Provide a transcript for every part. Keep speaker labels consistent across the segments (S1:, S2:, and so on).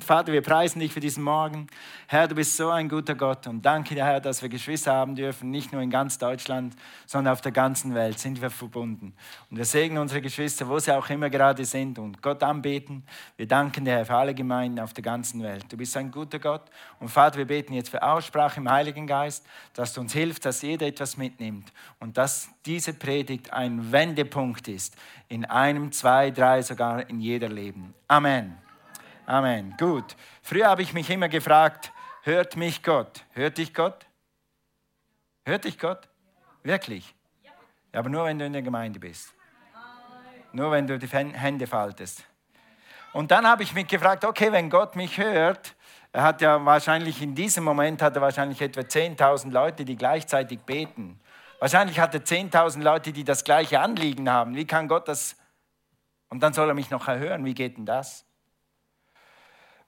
S1: Vater, wir preisen dich für diesen Morgen. Herr, du bist so ein guter Gott und danke dir, Herr, dass wir Geschwister haben dürfen, nicht nur in ganz Deutschland, sondern auf der ganzen Welt sind wir verbunden. Und wir segnen unsere Geschwister, wo sie auch immer gerade sind und Gott anbeten. Wir danken dir, Herr, für alle Gemeinden auf der ganzen Welt. Du bist ein guter Gott und Vater, wir beten jetzt für Aussprache im Heiligen Geist, dass du uns hilfst, dass jeder etwas mitnimmt und dass diese Predigt ein Wendepunkt ist in einem, zwei, drei, sogar in jeder Leben. Amen. Amen. Gut. Früher habe ich mich immer gefragt, hört mich Gott? Hört dich Gott? Hört dich Gott? Wirklich? Aber nur wenn du in der Gemeinde bist. Nur wenn du die Hände faltest. Und dann habe ich mich gefragt, okay, wenn Gott mich hört, er hat ja wahrscheinlich in diesem Moment hat er wahrscheinlich etwa 10.000 Leute, die gleichzeitig beten. Wahrscheinlich hat er 10.000 Leute, die das gleiche Anliegen haben. Wie kann Gott das? Und dann soll er mich noch erhören. Wie geht denn das?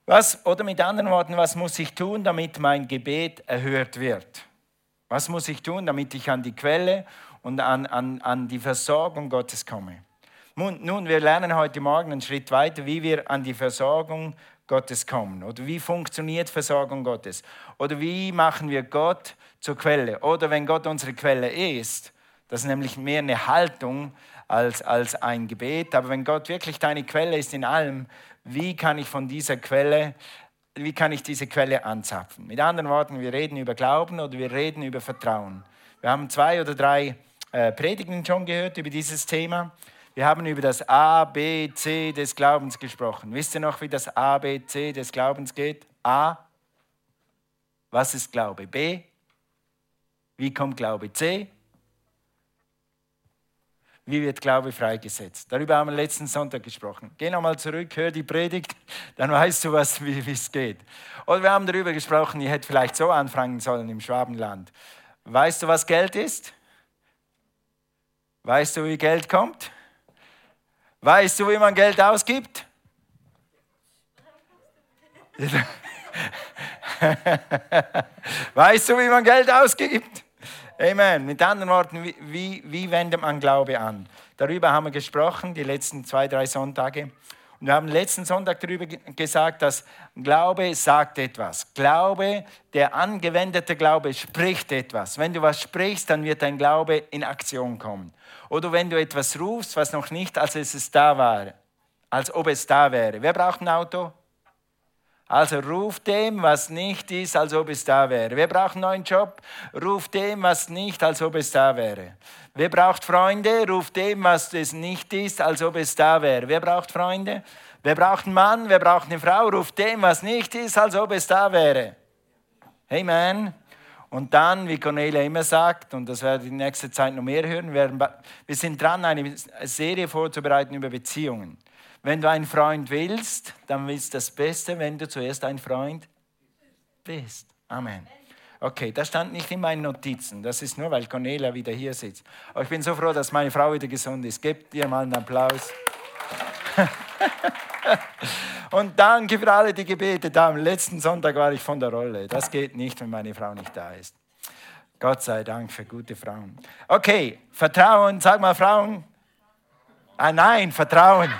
S1: Was, oder mit anderen Worten, was muss ich tun, damit mein Gebet erhört wird? Was muss ich tun, damit ich an die Quelle und an, an, an die Versorgung Gottes komme? Nun, wir lernen heute Morgen einen Schritt weiter, wie wir an die Versorgung Gottes kommen. Oder wie funktioniert Versorgung Gottes? Oder wie machen wir Gott zur Quelle? Oder wenn Gott unsere Quelle ist, das ist nämlich mehr eine Haltung als, als ein Gebet. Aber wenn Gott wirklich deine Quelle ist in allem, wie kann ich von dieser Quelle, wie kann ich diese Quelle anzapfen? Mit anderen Worten, wir reden über Glauben oder wir reden über Vertrauen. Wir haben zwei oder drei äh, Predigten schon gehört über dieses Thema. Wir haben über das A, B, C des Glaubens gesprochen. Wisst ihr noch, wie das A, B, C des Glaubens geht? A, was ist Glaube? B, wie kommt Glaube? C, wie wird Glaube freigesetzt? Darüber haben wir letzten Sonntag gesprochen. Geh nochmal zurück, hör die Predigt, dann weißt du, was, wie es geht. Oder wir haben darüber gesprochen, ich hätte vielleicht so anfangen sollen im Schwabenland. Weißt du, was Geld ist? Weißt du, wie Geld kommt? Weißt du, wie man Geld ausgibt? weißt du, wie man Geld ausgibt? Amen. Mit anderen Worten, wie, wie, wendet man Glaube an? Darüber haben wir gesprochen, die letzten zwei, drei Sonntage. Und wir haben letzten Sonntag darüber gesagt, dass Glaube sagt etwas. Glaube, der angewendete Glaube spricht etwas. Wenn du was sprichst, dann wird dein Glaube in Aktion kommen. Oder wenn du etwas rufst, was noch nicht, als es da war, als ob es da wäre. Wer braucht ein Auto? Also ruf dem, was nicht ist, als ob es da wäre. Wer braucht einen neuen Job? Ruf dem, was nicht, als ob es da wäre. Wer braucht Freunde? Ruf dem, was es nicht ist, als ob es da wäre. Wer braucht Freunde? Wer braucht einen Mann? Wer braucht eine Frau? Ruf dem, was nicht ist, als ob es da wäre. Amen. Und dann, wie Cornelia immer sagt, und das werden wir in nächster Zeit noch mehr hören, wir sind dran, eine Serie vorzubereiten über Beziehungen. Wenn du einen Freund willst, dann ist das Beste, wenn du zuerst ein Freund bist. Amen. Okay, das stand nicht in meinen Notizen. Das ist nur, weil Cornelia wieder hier sitzt. Aber ich bin so froh, dass meine Frau wieder gesund ist. Gebt ihr mal einen Applaus. Und danke für alle, die gebetet haben. Letzten Sonntag war ich von der Rolle. Das geht nicht, wenn meine Frau nicht da ist. Gott sei Dank für gute Frauen. Okay, Vertrauen, sag mal Frauen. Ah nein, Vertrauen.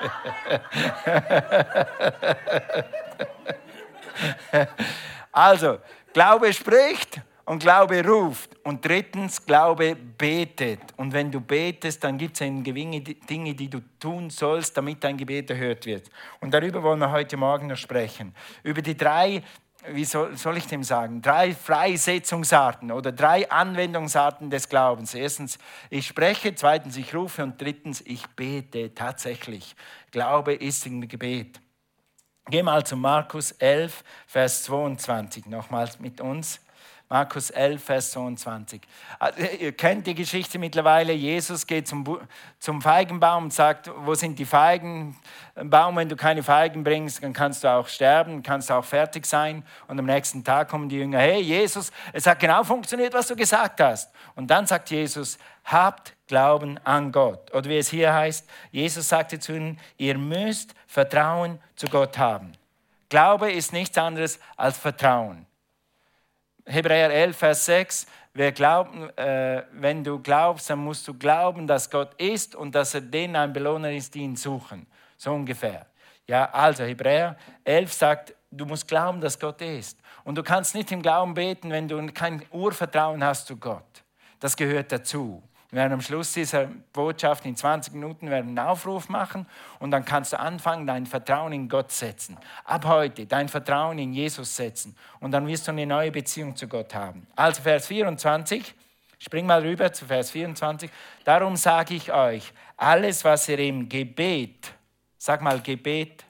S1: also, Glaube spricht und Glaube ruft. Und drittens, Glaube betet. Und wenn du betest, dann gibt es Dinge, die du tun sollst, damit dein Gebet erhört wird. Und darüber wollen wir heute Morgen noch sprechen. Über die drei wie soll, soll, ich dem sagen, drei Freisetzungsarten oder drei Anwendungsarten des Glaubens. Erstens, ich spreche, zweitens, ich rufe und drittens, ich bete tatsächlich. Glaube ist im Gebet. Geh mal zu Markus 11, Vers 22, nochmals mit uns. Markus 11, Vers 22. Also, ihr kennt die Geschichte mittlerweile. Jesus geht zum, zum Feigenbaum und sagt, wo sind die Feigen? Baum, wenn du keine Feigen bringst, dann kannst du auch sterben, kannst du auch fertig sein. Und am nächsten Tag kommen die Jünger, hey Jesus, es hat genau funktioniert, was du gesagt hast. Und dann sagt Jesus, habt Glauben an Gott. Oder wie es hier heißt, Jesus sagte zu ihnen, ihr müsst Vertrauen zu Gott haben. Glaube ist nichts anderes als Vertrauen. Hebräer 11, Vers 6, wer glaubt, äh, wenn du glaubst, dann musst du glauben, dass Gott ist und dass er denen ein Belohner ist, die ihn suchen. So ungefähr. Ja, also Hebräer 11 sagt, du musst glauben, dass Gott ist. Und du kannst nicht im Glauben beten, wenn du kein Urvertrauen hast zu Gott. Das gehört dazu. Wir werden am Schluss dieser Botschaft in 20 Minuten einen Aufruf machen und dann kannst du anfangen, dein Vertrauen in Gott setzen. Ab heute dein Vertrauen in Jesus setzen und dann wirst du eine neue Beziehung zu Gott haben. Also Vers 24, spring mal rüber zu Vers 24. Darum sage ich euch, alles, was ihr im Gebet, sag mal Gebet,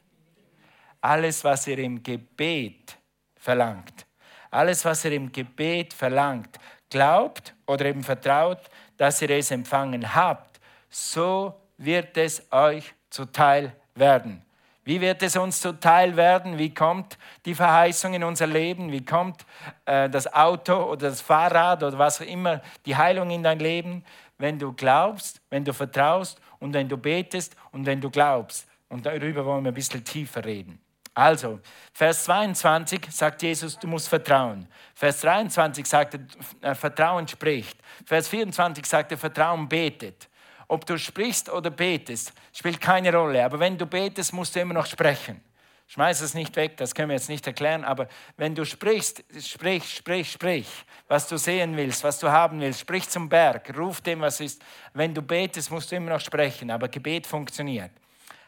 S1: alles, was ihr im Gebet verlangt, alles, was ihr im Gebet verlangt, glaubt oder eben vertraut, dass ihr es empfangen habt, so wird es euch zuteil werden. Wie wird es uns zuteil werden? Wie kommt die Verheißung in unser Leben? Wie kommt äh, das Auto oder das Fahrrad oder was auch immer, die Heilung in dein Leben? Wenn du glaubst, wenn du vertraust und wenn du betest und wenn du glaubst. Und darüber wollen wir ein bisschen tiefer reden. Also, Vers 22 sagt Jesus, du musst vertrauen. Vers 23 sagt er, Vertrauen spricht. Vers 24 sagt er, Vertrauen betet. Ob du sprichst oder betest, spielt keine Rolle. Aber wenn du betest, musst du immer noch sprechen. Schmeiß es nicht weg, das können wir jetzt nicht erklären. Aber wenn du sprichst, sprich, sprich, sprich, was du sehen willst, was du haben willst, sprich zum Berg, ruf dem, was ist. Wenn du betest, musst du immer noch sprechen. Aber Gebet funktioniert.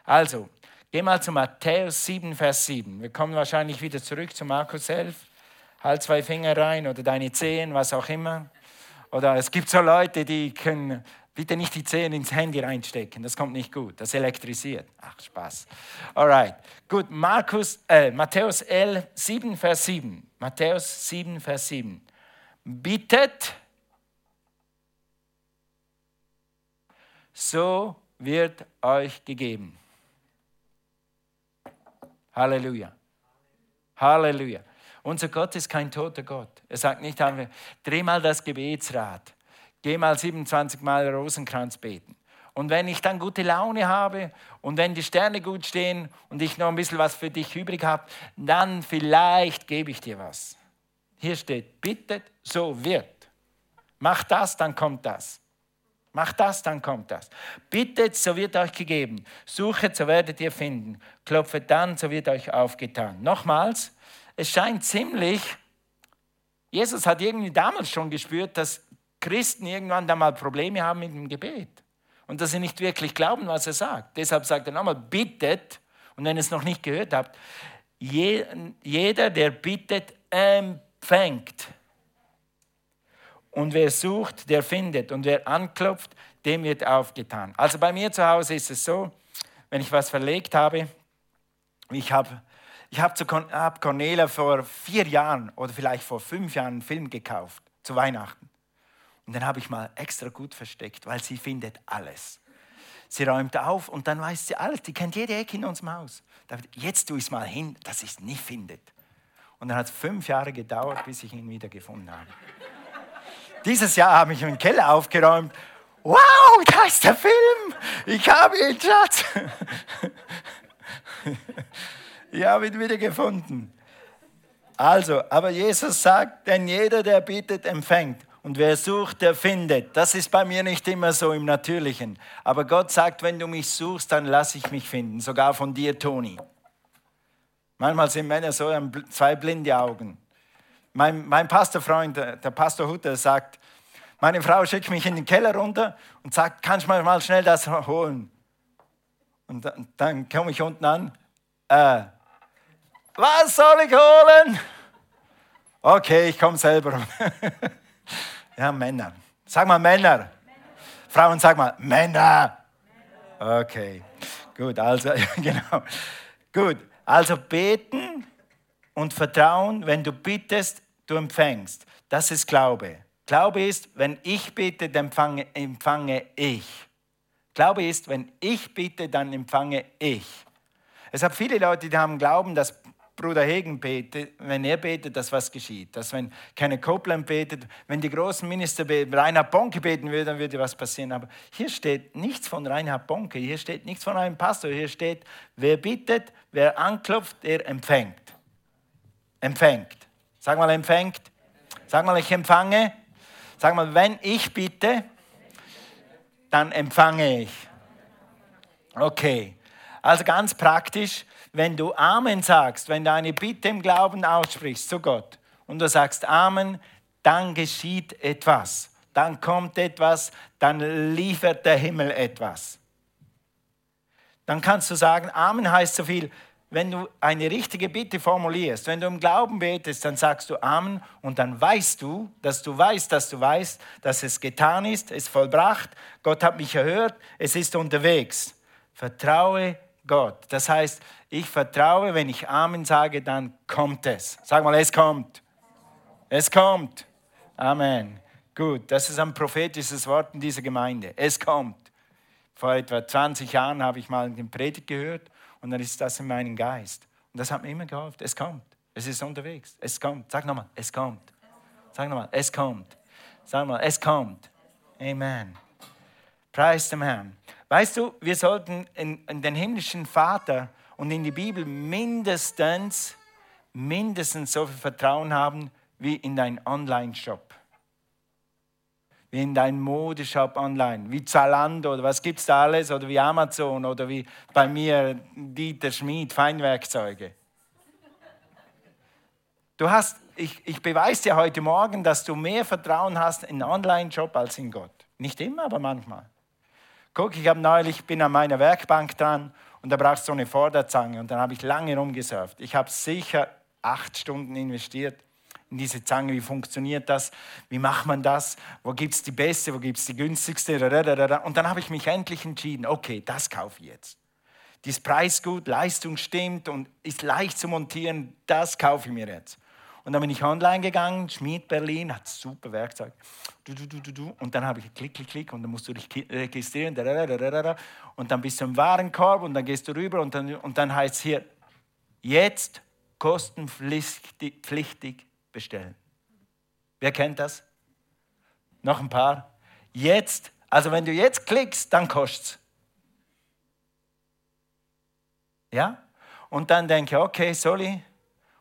S1: Also, Geh mal zu Matthäus 7, Vers 7. Wir kommen wahrscheinlich wieder zurück zu Markus 11. Halt zwei Finger rein oder deine Zehen, was auch immer. Oder es gibt so Leute, die können bitte nicht die Zehen ins Handy reinstecken. Das kommt nicht gut. Das elektrisiert. Ach, Spaß. Alright. Gut, Markus, äh, Matthäus 11, 7, Vers 7. Matthäus 7, Vers 7. Bittet, so wird euch gegeben. Halleluja. Halleluja. Unser Gott ist kein toter Gott. Er sagt nicht, dreh mal das Gebetsrad, geh mal 27 Mal Rosenkranz beten. Und wenn ich dann gute Laune habe und wenn die Sterne gut stehen und ich noch ein bisschen was für dich übrig habe, dann vielleicht gebe ich dir was. Hier steht, bittet, so wird. Mach das, dann kommt das. Macht das, dann kommt das. Bittet, so wird euch gegeben. Suchet, so werdet ihr finden. Klopfet dann, so wird euch aufgetan. Nochmals, es scheint ziemlich, Jesus hat irgendwie damals schon gespürt, dass Christen irgendwann da mal Probleme haben mit dem Gebet. Und dass sie nicht wirklich glauben, was er sagt. Deshalb sagt er nochmal, bittet. Und wenn ihr es noch nicht gehört habt, jeder, der bittet, empfängt. Und wer sucht, der findet. Und wer anklopft, dem wird aufgetan. Also bei mir zu Hause ist es so, wenn ich was verlegt habe, ich habe ich hab hab Cornelia vor vier Jahren oder vielleicht vor fünf Jahren einen Film gekauft, zu Weihnachten. Und den habe ich mal extra gut versteckt, weil sie findet alles. Sie räumt auf und dann weiß sie alles. Die kennt jede Ecke in unserem Haus. Jetzt tue ich es mal hin, dass sie es nicht findet. Und dann hat es fünf Jahre gedauert, bis ich ihn wieder gefunden habe. Dieses Jahr habe ich meinen Keller aufgeräumt. Wow, da ist der Film. Ich habe ihn, Schatz. ich habe ihn wieder gefunden. Also, aber Jesus sagt, denn jeder, der bittet, empfängt. Und wer sucht, der findet. Das ist bei mir nicht immer so im Natürlichen. Aber Gott sagt, wenn du mich suchst, dann lass ich mich finden. Sogar von dir, Toni. Manchmal sind Männer so, zwei blinde Augen. Mein, mein Pastorfreund, der Pastor Hutter, sagt, meine Frau schickt mich in den Keller runter und sagt, kannst du mal schnell das holen? Und dann, dann komme ich unten an, äh, was soll ich holen? Okay, ich komme selber. ja, Männer. Sag mal Männer. Männer. Frauen, sag mal Männer. Okay, gut, also, genau. Gut, also beten und Vertrauen, wenn du bittest, du empfängst. Das ist Glaube. Glaube ist, wenn ich bitte, dann empfange, empfange ich. Glaube ist, wenn ich bitte, dann empfange ich. Es gibt viele Leute, die haben Glauben, dass Bruder Hegen betet, wenn er betet, dass was geschieht. Dass wenn keine Copeland betet, wenn die großen Minister beten, Reinhard Bonke beten würde, dann würde was passieren. Aber hier steht nichts von Reinhard Bonke, hier steht nichts von einem Pastor, hier steht, wer bittet, wer anklopft, der empfängt empfängt. Sag mal, empfängt. Sag mal, ich empfange. Sag mal, wenn ich bitte, dann empfange ich. Okay. Also ganz praktisch, wenn du Amen sagst, wenn du eine Bitte im Glauben aussprichst zu Gott und du sagst Amen, dann geschieht etwas, dann kommt etwas, dann liefert der Himmel etwas. Dann kannst du sagen, Amen heißt so viel, wenn du eine richtige Bitte formulierst, wenn du im Glauben betest, dann sagst du Amen und dann weißt du, dass du weißt, dass du weißt, dass es getan ist, es vollbracht, Gott hat mich erhört, es ist unterwegs. Vertraue Gott. Das heißt, ich vertraue, wenn ich Amen sage, dann kommt es. Sag mal, es kommt. Es kommt. Amen. Gut, das ist ein prophetisches Wort in dieser Gemeinde. Es kommt. Vor etwa 20 Jahren habe ich mal den Predigt gehört und dann ist das in meinem Geist. Und das hat mir immer geholfen. Es kommt. Es ist unterwegs. Es kommt. Sag nochmal, es kommt. Sag nochmal, es kommt. Sag mal, es kommt. Amen. Preis dem Herrn. Weißt du, wir sollten in, in den himmlischen Vater und in die Bibel mindestens, mindestens so viel Vertrauen haben wie in deinen Online-Shop wie in deinem Modeshop online, wie Zalando oder was gibt es da alles oder wie Amazon oder wie bei mir Dieter Schmid, Feinwerkzeuge. Du hast, ich, ich beweise dir heute Morgen, dass du mehr Vertrauen hast in Online-Shop als in Gott. Nicht immer, aber manchmal. Guck, ich habe neulich, bin an meiner Werkbank dran und da brauchst du so eine Vorderzange und dann habe ich lange rumgesurft. Ich habe sicher acht Stunden investiert in diese Zange, wie funktioniert das, wie macht man das, wo gibt es die beste, wo gibt es die günstigste. Und dann habe ich mich endlich entschieden, okay, das kaufe ich jetzt. Dieses Preisgut, Leistung stimmt und ist leicht zu montieren, das kaufe ich mir jetzt. Und dann bin ich online gegangen, Schmied Berlin, hat super Werkzeug. Du, du, du, du, du. Und dann habe ich klick, klick, klick und dann musst du dich registrieren. Und dann bist du im Warenkorb und dann gehst du rüber und dann, und dann heißt es hier, jetzt kostenpflichtig bestellen. Wer kennt das? Noch ein paar? Jetzt, also wenn du jetzt klickst, dann kostet es. Ja? Und dann denke ich, okay, sorry.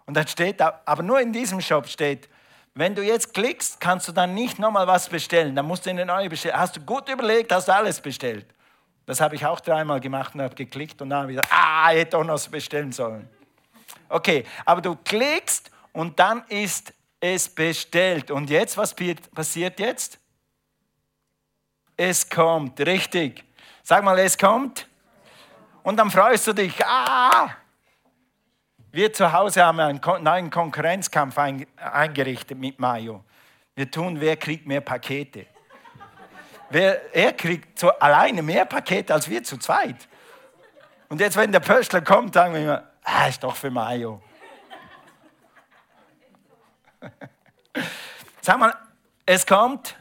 S1: Und dann steht, aber nur in diesem Shop steht, wenn du jetzt klickst, kannst du dann nicht nochmal was bestellen. Dann musst du eine neue bestellen. Hast du gut überlegt, hast du alles bestellt. Das habe ich auch dreimal gemacht und habe geklickt und dann wieder, ah, ich hätte auch noch bestellen sollen. Okay, aber du klickst und dann ist es bestellt. Und jetzt, was passiert jetzt? Es kommt, richtig. Sag mal, es kommt. Und dann freust du dich. Ah! Wir zu Hause haben einen neuen Konkurrenzkampf eingerichtet mit Mayo. Wir tun, wer kriegt mehr Pakete. Wer, er kriegt so alleine mehr Pakete als wir zu zweit. Und jetzt, wenn der Pöstler kommt, sagen wir immer, ah, ist doch für Mayo. Sag mal, es kommt.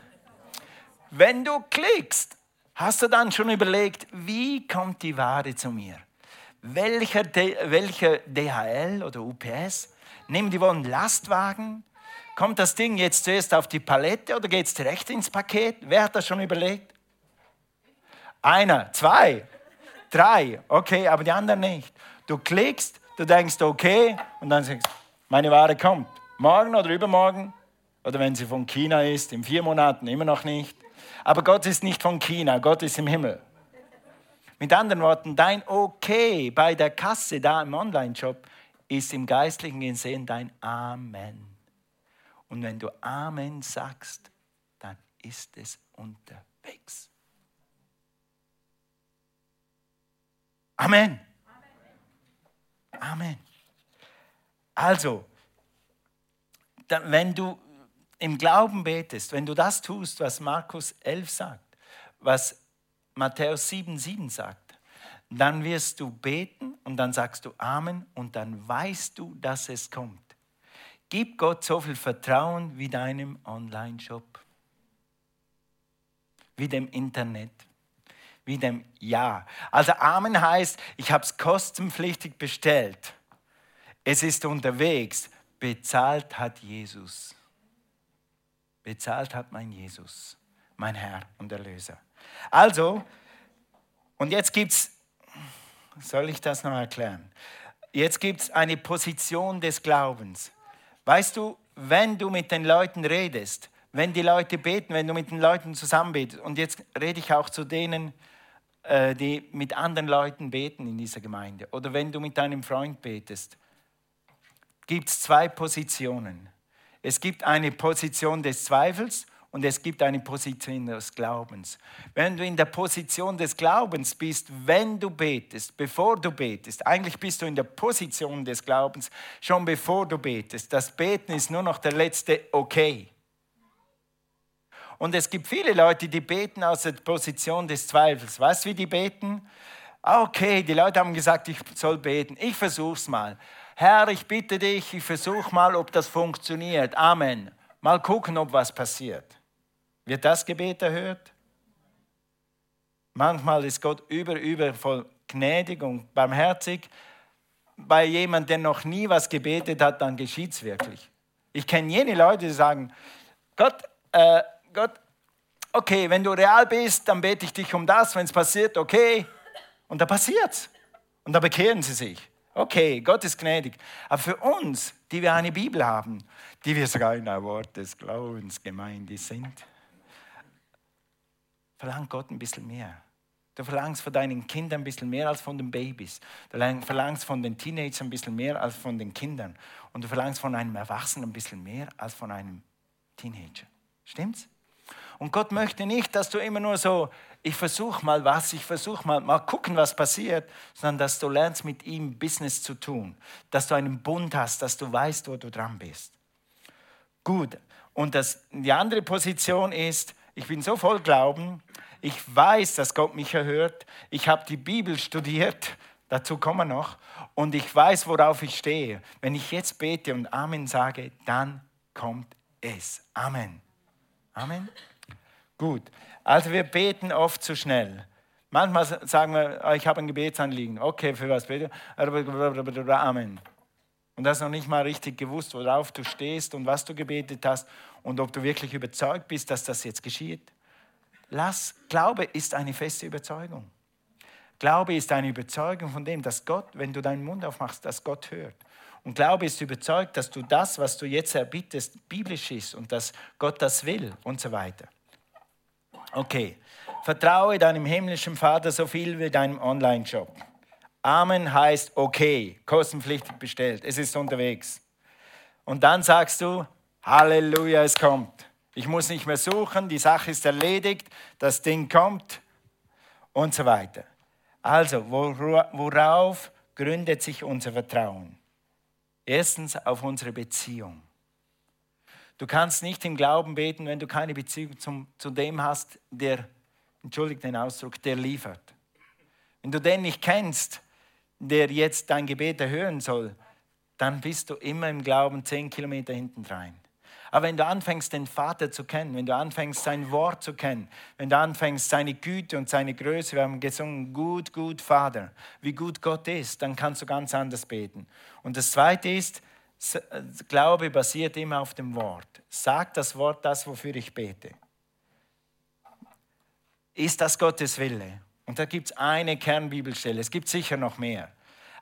S1: Wenn du klickst, hast du dann schon überlegt, wie kommt die Ware zu mir? Welcher, welcher DHL oder UPS? Nehmen die wohl einen Lastwagen? Kommt das Ding jetzt zuerst auf die Palette oder geht es direkt ins Paket? Wer hat das schon überlegt? Einer, zwei, drei, okay, aber die anderen nicht. Du klickst, du denkst, okay, und dann sagst meine Ware kommt. Morgen oder übermorgen, oder wenn sie von China ist, in vier Monaten immer noch nicht. Aber Gott ist nicht von China, Gott ist im Himmel. Mit anderen Worten, dein Okay bei der Kasse da im Online-Shop ist im geistlichen gesehen dein Amen. Und wenn du Amen sagst, dann ist es unterwegs. Amen. Amen. Also, wenn du im Glauben betest, wenn du das tust, was Markus 11 sagt, was Matthäus 7, 7 sagt, dann wirst du beten und dann sagst du Amen und dann weißt du, dass es kommt. Gib Gott so viel Vertrauen wie deinem Online-Shop, wie dem Internet, wie dem Ja. Also Amen heißt, ich habe es kostenpflichtig bestellt. Es ist unterwegs. Bezahlt hat Jesus. Bezahlt hat mein Jesus, mein Herr und Erlöser. Also, und jetzt gibt es, soll ich das noch erklären? Jetzt gibt es eine Position des Glaubens. Weißt du, wenn du mit den Leuten redest, wenn die Leute beten, wenn du mit den Leuten zusammen betest, und jetzt rede ich auch zu denen, äh, die mit anderen Leuten beten in dieser Gemeinde oder wenn du mit deinem Freund betest, gibt es zwei Positionen. Es gibt eine Position des Zweifels und es gibt eine Position des Glaubens. Wenn du in der Position des Glaubens bist, wenn du betest, bevor du betest, eigentlich bist du in der Position des Glaubens schon bevor du betest. Das Beten ist nur noch der letzte Okay. Und es gibt viele Leute, die beten aus der Position des Zweifels. Weißt du, wie die beten? Ah, okay, die Leute haben gesagt, ich soll beten. Ich versuch's mal. Herr, ich bitte dich, ich versuche mal, ob das funktioniert. Amen. Mal gucken, ob was passiert. Wird das Gebet erhört? Manchmal ist Gott über, über voll gnädig und barmherzig. Bei jemandem, der noch nie was gebetet hat, dann geschieht es wirklich. Ich kenne jene Leute, die sagen, Gott, äh, Gott, okay, wenn du real bist, dann bete ich dich um das, wenn es passiert, okay. Und da passiert es. Und da bekehren sie sich. Okay, Gott ist gnädig. Aber für uns, die wir eine Bibel haben, die wir sogar in ein Wort des Glaubens Gemeinde sind, verlangt Gott ein bisschen mehr. Du verlangst von deinen Kindern ein bisschen mehr als von den Babys. Du verlangst von den Teenagern ein bisschen mehr als von den Kindern. Und du verlangst von einem Erwachsenen ein bisschen mehr als von einem Teenager. Stimmt's? Und Gott möchte nicht, dass du immer nur so, ich versuche mal was, ich versuche mal, mal gucken, was passiert, sondern dass du lernst, mit ihm Business zu tun. Dass du einen Bund hast, dass du weißt, wo du dran bist. Gut. Und das, die andere Position ist, ich bin so voll Glauben, ich weiß, dass Gott mich erhört, ich habe die Bibel studiert, dazu kommen wir noch, und ich weiß, worauf ich stehe. Wenn ich jetzt bete und Amen sage, dann kommt es. Amen. Amen. Gut, also wir beten oft zu schnell. Manchmal sagen wir, ah, ich habe ein Gebetsanliegen. Okay, für was bete? Amen. Und hast noch nicht mal richtig gewusst, worauf du stehst und was du gebetet hast und ob du wirklich überzeugt bist, dass das jetzt geschieht. Lass, Glaube ist eine feste Überzeugung. Glaube ist eine Überzeugung von dem, dass Gott, wenn du deinen Mund aufmachst, dass Gott hört. Und Glaube ist überzeugt, dass du das, was du jetzt erbittest, biblisch ist und dass Gott das will und so weiter. Okay. Vertraue deinem himmlischen Vater so viel wie deinem Online-Shop. Amen heißt okay, kostenpflichtig bestellt, es ist unterwegs. Und dann sagst du, Halleluja, es kommt. Ich muss nicht mehr suchen, die Sache ist erledigt, das Ding kommt und so weiter. Also, worauf gründet sich unser Vertrauen? Erstens auf unsere Beziehung. Du kannst nicht im Glauben beten, wenn du keine Beziehung zum, zu dem hast, der, entschuldigt den Ausdruck, der liefert. Wenn du den nicht kennst, der jetzt dein Gebet erhören soll, dann bist du immer im Glauben zehn Kilometer hinten rein. Aber wenn du anfängst, den Vater zu kennen, wenn du anfängst, sein Wort zu kennen, wenn du anfängst, seine Güte und seine Größe, wir haben gesungen, gut, gut, Vater, wie gut Gott ist, dann kannst du ganz anders beten. Und das Zweite ist, Glaube basiert immer auf dem Wort. Sagt das Wort das, wofür ich bete. Ist das Gottes Wille? Und da gibt es eine Kernbibelstelle. Es gibt sicher noch mehr.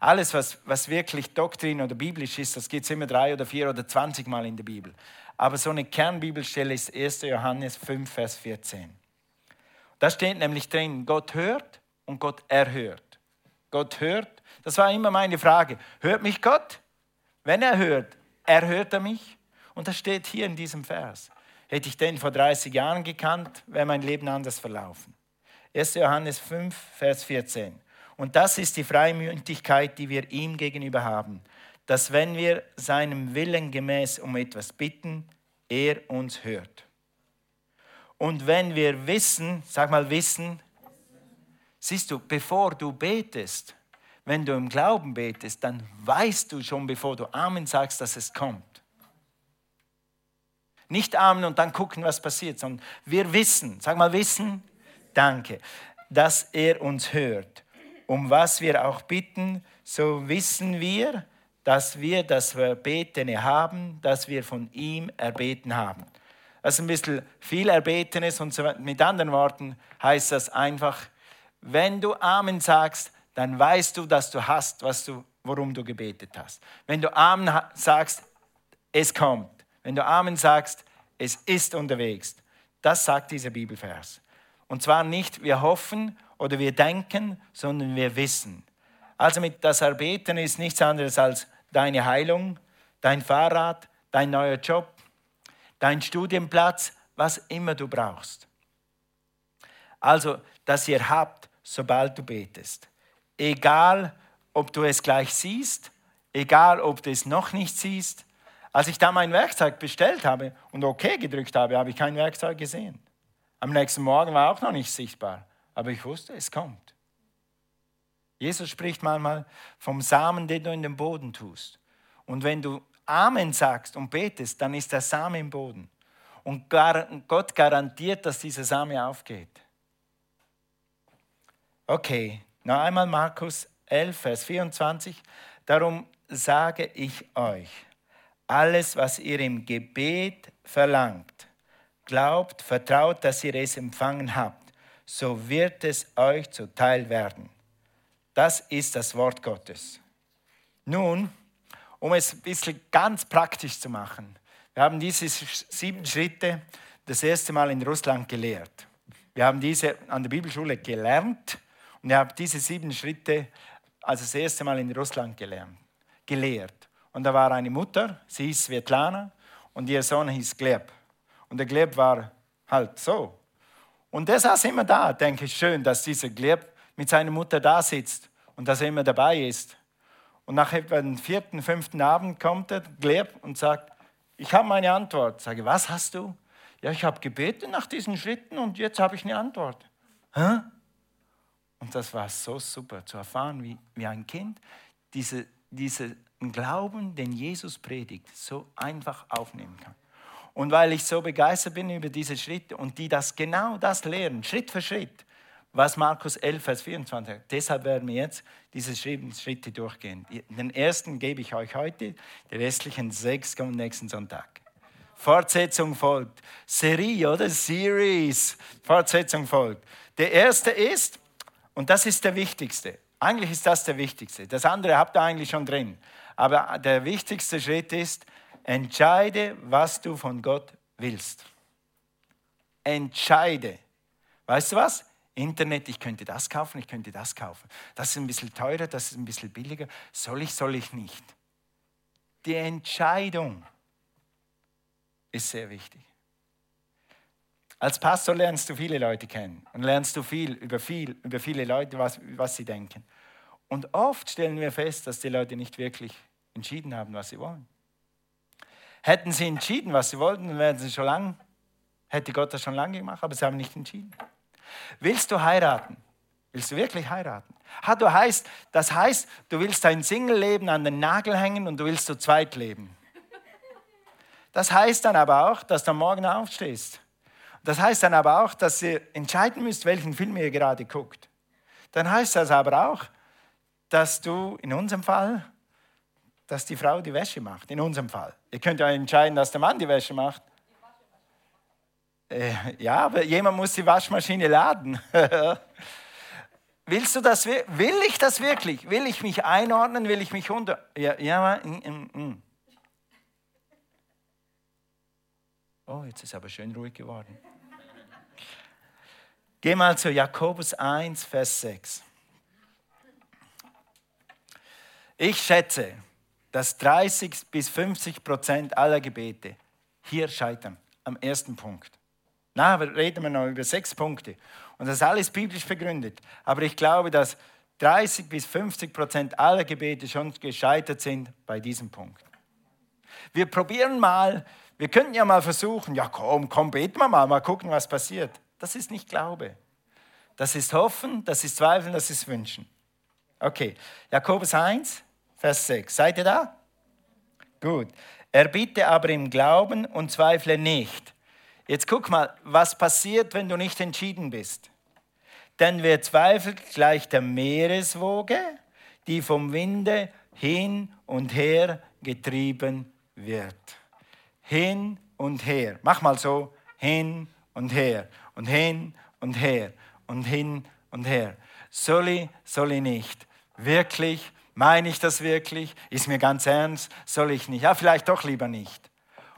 S1: Alles, was, was wirklich Doktrin oder biblisch ist, das gibt es immer drei oder vier oder zwanzig Mal in der Bibel. Aber so eine Kernbibelstelle ist 1. Johannes 5, Vers 14. Da steht nämlich drin, Gott hört und Gott erhört. Gott hört, das war immer meine Frage. Hört mich Gott? Wenn er hört, erhört er mich. Und das steht hier in diesem Vers. Hätte ich den vor 30 Jahren gekannt, wäre mein Leben anders verlaufen. 1. Johannes 5, Vers 14. Und das ist die Freimütigkeit, die wir ihm gegenüber haben, dass wenn wir seinem Willen gemäß um etwas bitten, er uns hört. Und wenn wir wissen, sag mal wissen, siehst du, bevor du betest, wenn du im Glauben betest, dann weißt du schon, bevor du Amen sagst, dass es kommt. Nicht Amen und dann gucken, was passiert, sondern wir wissen, sag mal wissen, danke, dass er uns hört. Um was wir auch bitten, so wissen wir, dass wir das Erbetene haben, das wir von ihm erbeten haben. Das ist ein bisschen viel Erbetenes und mit anderen Worten heißt das einfach, wenn du Amen sagst, dann weißt du, dass du hast, was du, worum du gebetet hast. Wenn du Amen sagst, es kommt. Wenn du Amen sagst, es ist unterwegs. Das sagt dieser Bibelvers. Und zwar nicht, wir hoffen oder wir denken, sondern wir wissen. Also mit das Erbeten ist nichts anderes als deine Heilung, dein Fahrrad, dein neuer Job, dein Studienplatz, was immer du brauchst. Also, dass ihr habt, sobald du betest. Egal, ob du es gleich siehst, egal, ob du es noch nicht siehst. Als ich da mein Werkzeug bestellt habe und OK gedrückt habe, habe ich kein Werkzeug gesehen. Am nächsten Morgen war auch noch nicht sichtbar, aber ich wusste, es kommt. Jesus spricht manchmal vom Samen, den du in den Boden tust. Und wenn du Amen sagst und betest, dann ist der Same im Boden. Und Gott garantiert, dass dieser Same aufgeht. Okay, noch einmal Markus 11, Vers 24. Darum sage ich euch, alles, was ihr im Gebet verlangt, glaubt, vertraut, dass ihr es empfangen habt, so wird es euch zuteil werden. Das ist das Wort Gottes. Nun, um es ein bisschen ganz praktisch zu machen, wir haben diese sieben Schritte das erste Mal in Russland gelehrt. Wir haben diese an der Bibelschule gelernt und ich habe diese sieben Schritte als das erste Mal in Russland gelernt, gelehrt. Und da war eine Mutter, sie hieß Svetlana und ihr Sohn hieß Gleb. Und der Gleb war halt so. Und der saß immer da, denke ich, schön, dass dieser Gleb mit seiner Mutter da sitzt und dass er immer dabei ist. Und nach etwa dem vierten, fünften Abend kommt der Gleb und sagt, ich habe meine Antwort. Sage, was hast du? Ja, ich habe gebetet nach diesen Schritten und jetzt habe ich eine Antwort. Hä? Und das war so super zu erfahren, wie, wie ein Kind diese, diesen Glauben, den Jesus predigt, so einfach aufnehmen kann. Und weil ich so begeistert bin über diese Schritte und die das genau das lehren, Schritt für Schritt, was Markus 11, Vers 24 sagt. Deshalb werden wir jetzt diese Schritte durchgehen. Den ersten gebe ich euch heute, die restlichen sechs kommen nächsten Sonntag. Fortsetzung folgt. Serie oder Series. Fortsetzung folgt. Der erste ist, und das ist der wichtigste. Eigentlich ist das der wichtigste. Das andere habt ihr eigentlich schon drin. Aber der wichtigste Schritt ist, entscheide, was du von Gott willst. Entscheide. Weißt du was? Internet, ich könnte das kaufen, ich könnte das kaufen. Das ist ein bisschen teurer, das ist ein bisschen billiger. Soll ich, soll ich nicht? Die Entscheidung ist sehr wichtig. Als Pastor lernst du viele Leute kennen und lernst du viel über, viel, über viele Leute, was, was sie denken. Und oft stellen wir fest, dass die Leute nicht wirklich entschieden haben, was sie wollen. Hätten sie entschieden, was sie wollten, dann wären sie schon lange, hätte Gott das schon lange gemacht, aber sie haben nicht entschieden. Willst du heiraten? Willst du wirklich heiraten? Ha, du heißt, das heißt, du willst dein Single-Leben an den Nagel hängen und du willst zu zweit leben. Das heißt dann aber auch, dass du morgen aufstehst. Das heißt dann aber auch, dass ihr entscheiden müsst, welchen Film ihr gerade guckt. Dann heißt das aber auch, dass du in unserem Fall, dass die Frau die Wäsche macht. In unserem Fall. Ihr könnt ja entscheiden, dass der Mann die Wäsche macht. Äh, ja, aber jemand muss die Waschmaschine laden. Willst du das? Will ich das wirklich? Will ich mich einordnen? Will ich mich unter? Ja, ja. Mm, mm, mm. Oh, jetzt ist aber schön ruhig geworden. Geh mal zu Jakobus 1, Vers 6. Ich schätze, dass 30 bis 50 Prozent aller Gebete hier scheitern, am ersten Punkt. Na, reden wir noch über sechs Punkte. Und das ist alles biblisch begründet. Aber ich glaube, dass 30 bis 50 Prozent aller Gebete schon gescheitert sind bei diesem Punkt. Wir probieren mal, wir könnten ja mal versuchen, ja komm, komm, beten wir mal, mal gucken, was passiert. Das ist nicht Glaube. Das ist Hoffen, das ist Zweifeln, das ist Wünschen. Okay, Jakobus 1, Vers 6. Seid ihr da? Gut. Er bitte aber im Glauben und zweifle nicht. Jetzt guck mal, was passiert, wenn du nicht entschieden bist. Denn wer zweifelt, gleich der Meereswoge, die vom Winde hin und her getrieben wird. Hin und her. Mach mal so, hin und her und hin und her und hin und her. Soll ich, soll ich nicht? Wirklich? Meine ich das wirklich? Ist mir ganz ernst? Soll ich nicht? Ja, vielleicht doch lieber nicht.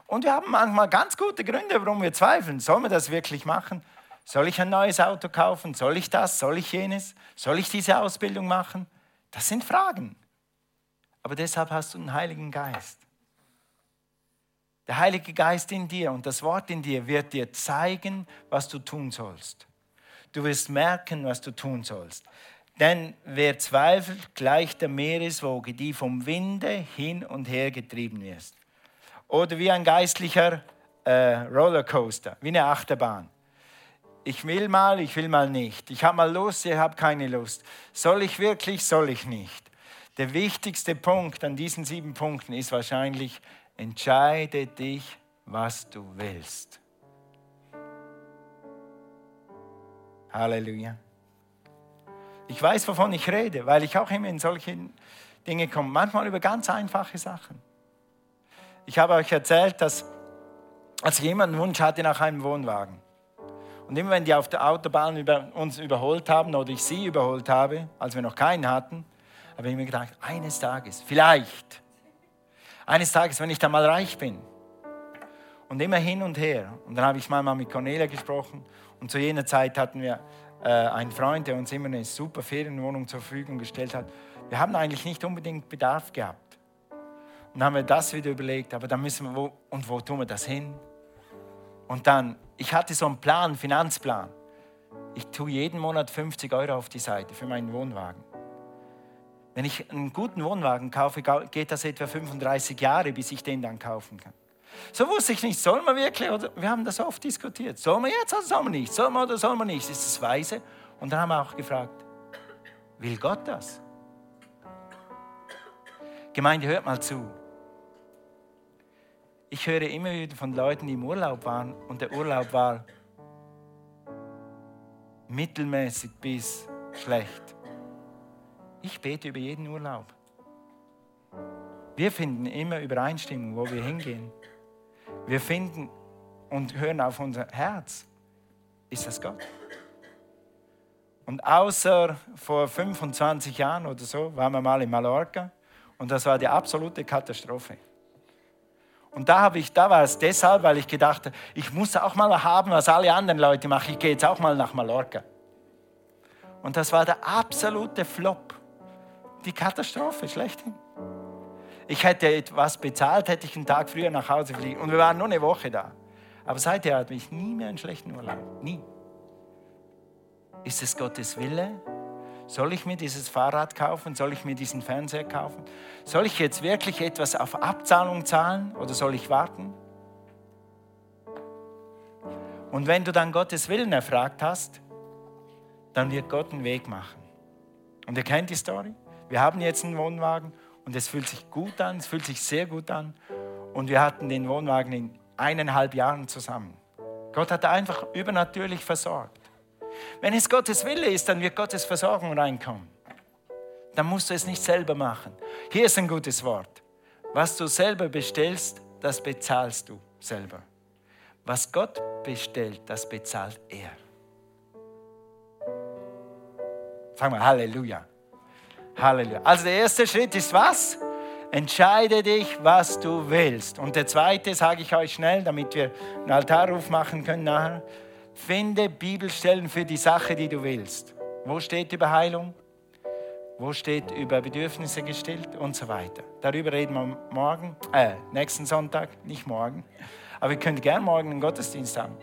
S1: Und wir haben manchmal ganz gute Gründe, warum wir zweifeln. Sollen wir das wirklich machen? Soll ich ein neues Auto kaufen? Soll ich das? Soll ich jenes? Soll ich diese Ausbildung machen? Das sind Fragen. Aber deshalb hast du einen Heiligen Geist. Der Heilige Geist in dir und das Wort in dir wird dir zeigen, was du tun sollst. Du wirst merken, was du tun sollst. Denn wer zweifelt, gleicht der Meereswoge, die vom Winde hin und her getrieben wird. Oder wie ein geistlicher äh, Rollercoaster, wie eine Achterbahn. Ich will mal, ich will mal nicht. Ich habe mal Lust, ich habe keine Lust. Soll ich wirklich, soll ich nicht. Der wichtigste Punkt an diesen sieben Punkten ist wahrscheinlich, entscheide dich, was du willst. Halleluja. Ich weiß, wovon ich rede, weil ich auch immer in solche Dinge komme, manchmal über ganz einfache Sachen. Ich habe euch erzählt, dass als jemand einen Wunsch hatte nach einem Wohnwagen, und immer wenn die auf der Autobahn über uns überholt haben oder ich sie überholt habe, als wir noch keinen hatten, habe ich mir gedacht, eines Tages, vielleicht, eines Tages, wenn ich dann mal reich bin. Und immer hin und her. Und dann habe ich mal mit Cornelia gesprochen. Und zu jener Zeit hatten wir äh, einen Freund, der uns immer eine super Ferienwohnung zur Verfügung gestellt hat. Wir haben eigentlich nicht unbedingt Bedarf gehabt. Und dann haben wir das wieder überlegt, aber dann müssen wir, wo, und wo tun wir das hin? Und dann, ich hatte so einen Plan, Finanzplan. Ich tue jeden Monat 50 Euro auf die Seite für meinen Wohnwagen. Wenn ich einen guten Wohnwagen kaufe, geht das etwa 35 Jahre, bis ich den dann kaufen kann. So wusste ich nicht, soll man wirklich, oder wir haben das oft diskutiert, soll man jetzt oder soll man nicht, soll man oder soll man nicht, ist das weise? Und dann haben wir auch gefragt, will Gott das? Gemeinde, hört mal zu ich höre immer wieder von Leuten, die im Urlaub waren und der Urlaub war mittelmäßig bis schlecht. Ich bete über jeden Urlaub. Wir finden immer Übereinstimmung, wo wir hingehen. Wir finden und hören auf unser Herz. Ist das Gott? Und außer vor 25 Jahren oder so waren wir mal in Mallorca und das war die absolute Katastrophe. Und da, habe ich, da war es deshalb, weil ich gedacht habe, ich muss auch mal haben, was alle anderen Leute machen. Ich gehe jetzt auch mal nach Mallorca. Und das war der absolute Flop. Die Katastrophe, schlechthin. Ich hätte etwas bezahlt, hätte ich einen Tag früher nach Hause fliegen. Und wir waren nur eine Woche da. Aber seither hatte ich nie mehr einen schlechten Urlaub. Nie. Ist es Gottes Wille? Soll ich mir dieses Fahrrad kaufen? Soll ich mir diesen Fernseher kaufen? Soll ich jetzt wirklich etwas auf Abzahlung zahlen oder soll ich warten? Und wenn du dann Gottes Willen erfragt hast, dann wird Gott einen Weg machen. Und ihr kennt die Story. Wir haben jetzt einen Wohnwagen und es fühlt sich gut an, es fühlt sich sehr gut an. Und wir hatten den Wohnwagen in eineinhalb Jahren zusammen. Gott hat einfach übernatürlich versorgt. Wenn es Gottes Wille ist, dann wird Gottes Versorgung reinkommen. Dann musst du es nicht selber machen. Hier ist ein gutes Wort. Was du selber bestellst, das bezahlst du selber. Was Gott bestellt, das bezahlt er. Sagen wir Halleluja. Halleluja. Also der erste Schritt ist was? Entscheide dich, was du willst. Und der zweite sage ich euch schnell, damit wir einen Altarruf machen können nachher. Finde Bibelstellen für die Sache, die du willst. Wo steht über Heilung? Wo steht über Bedürfnisse gestillt und so weiter. Darüber reden wir morgen, äh, nächsten Sonntag, nicht morgen. Aber wir können gerne morgen einen Gottesdienst haben.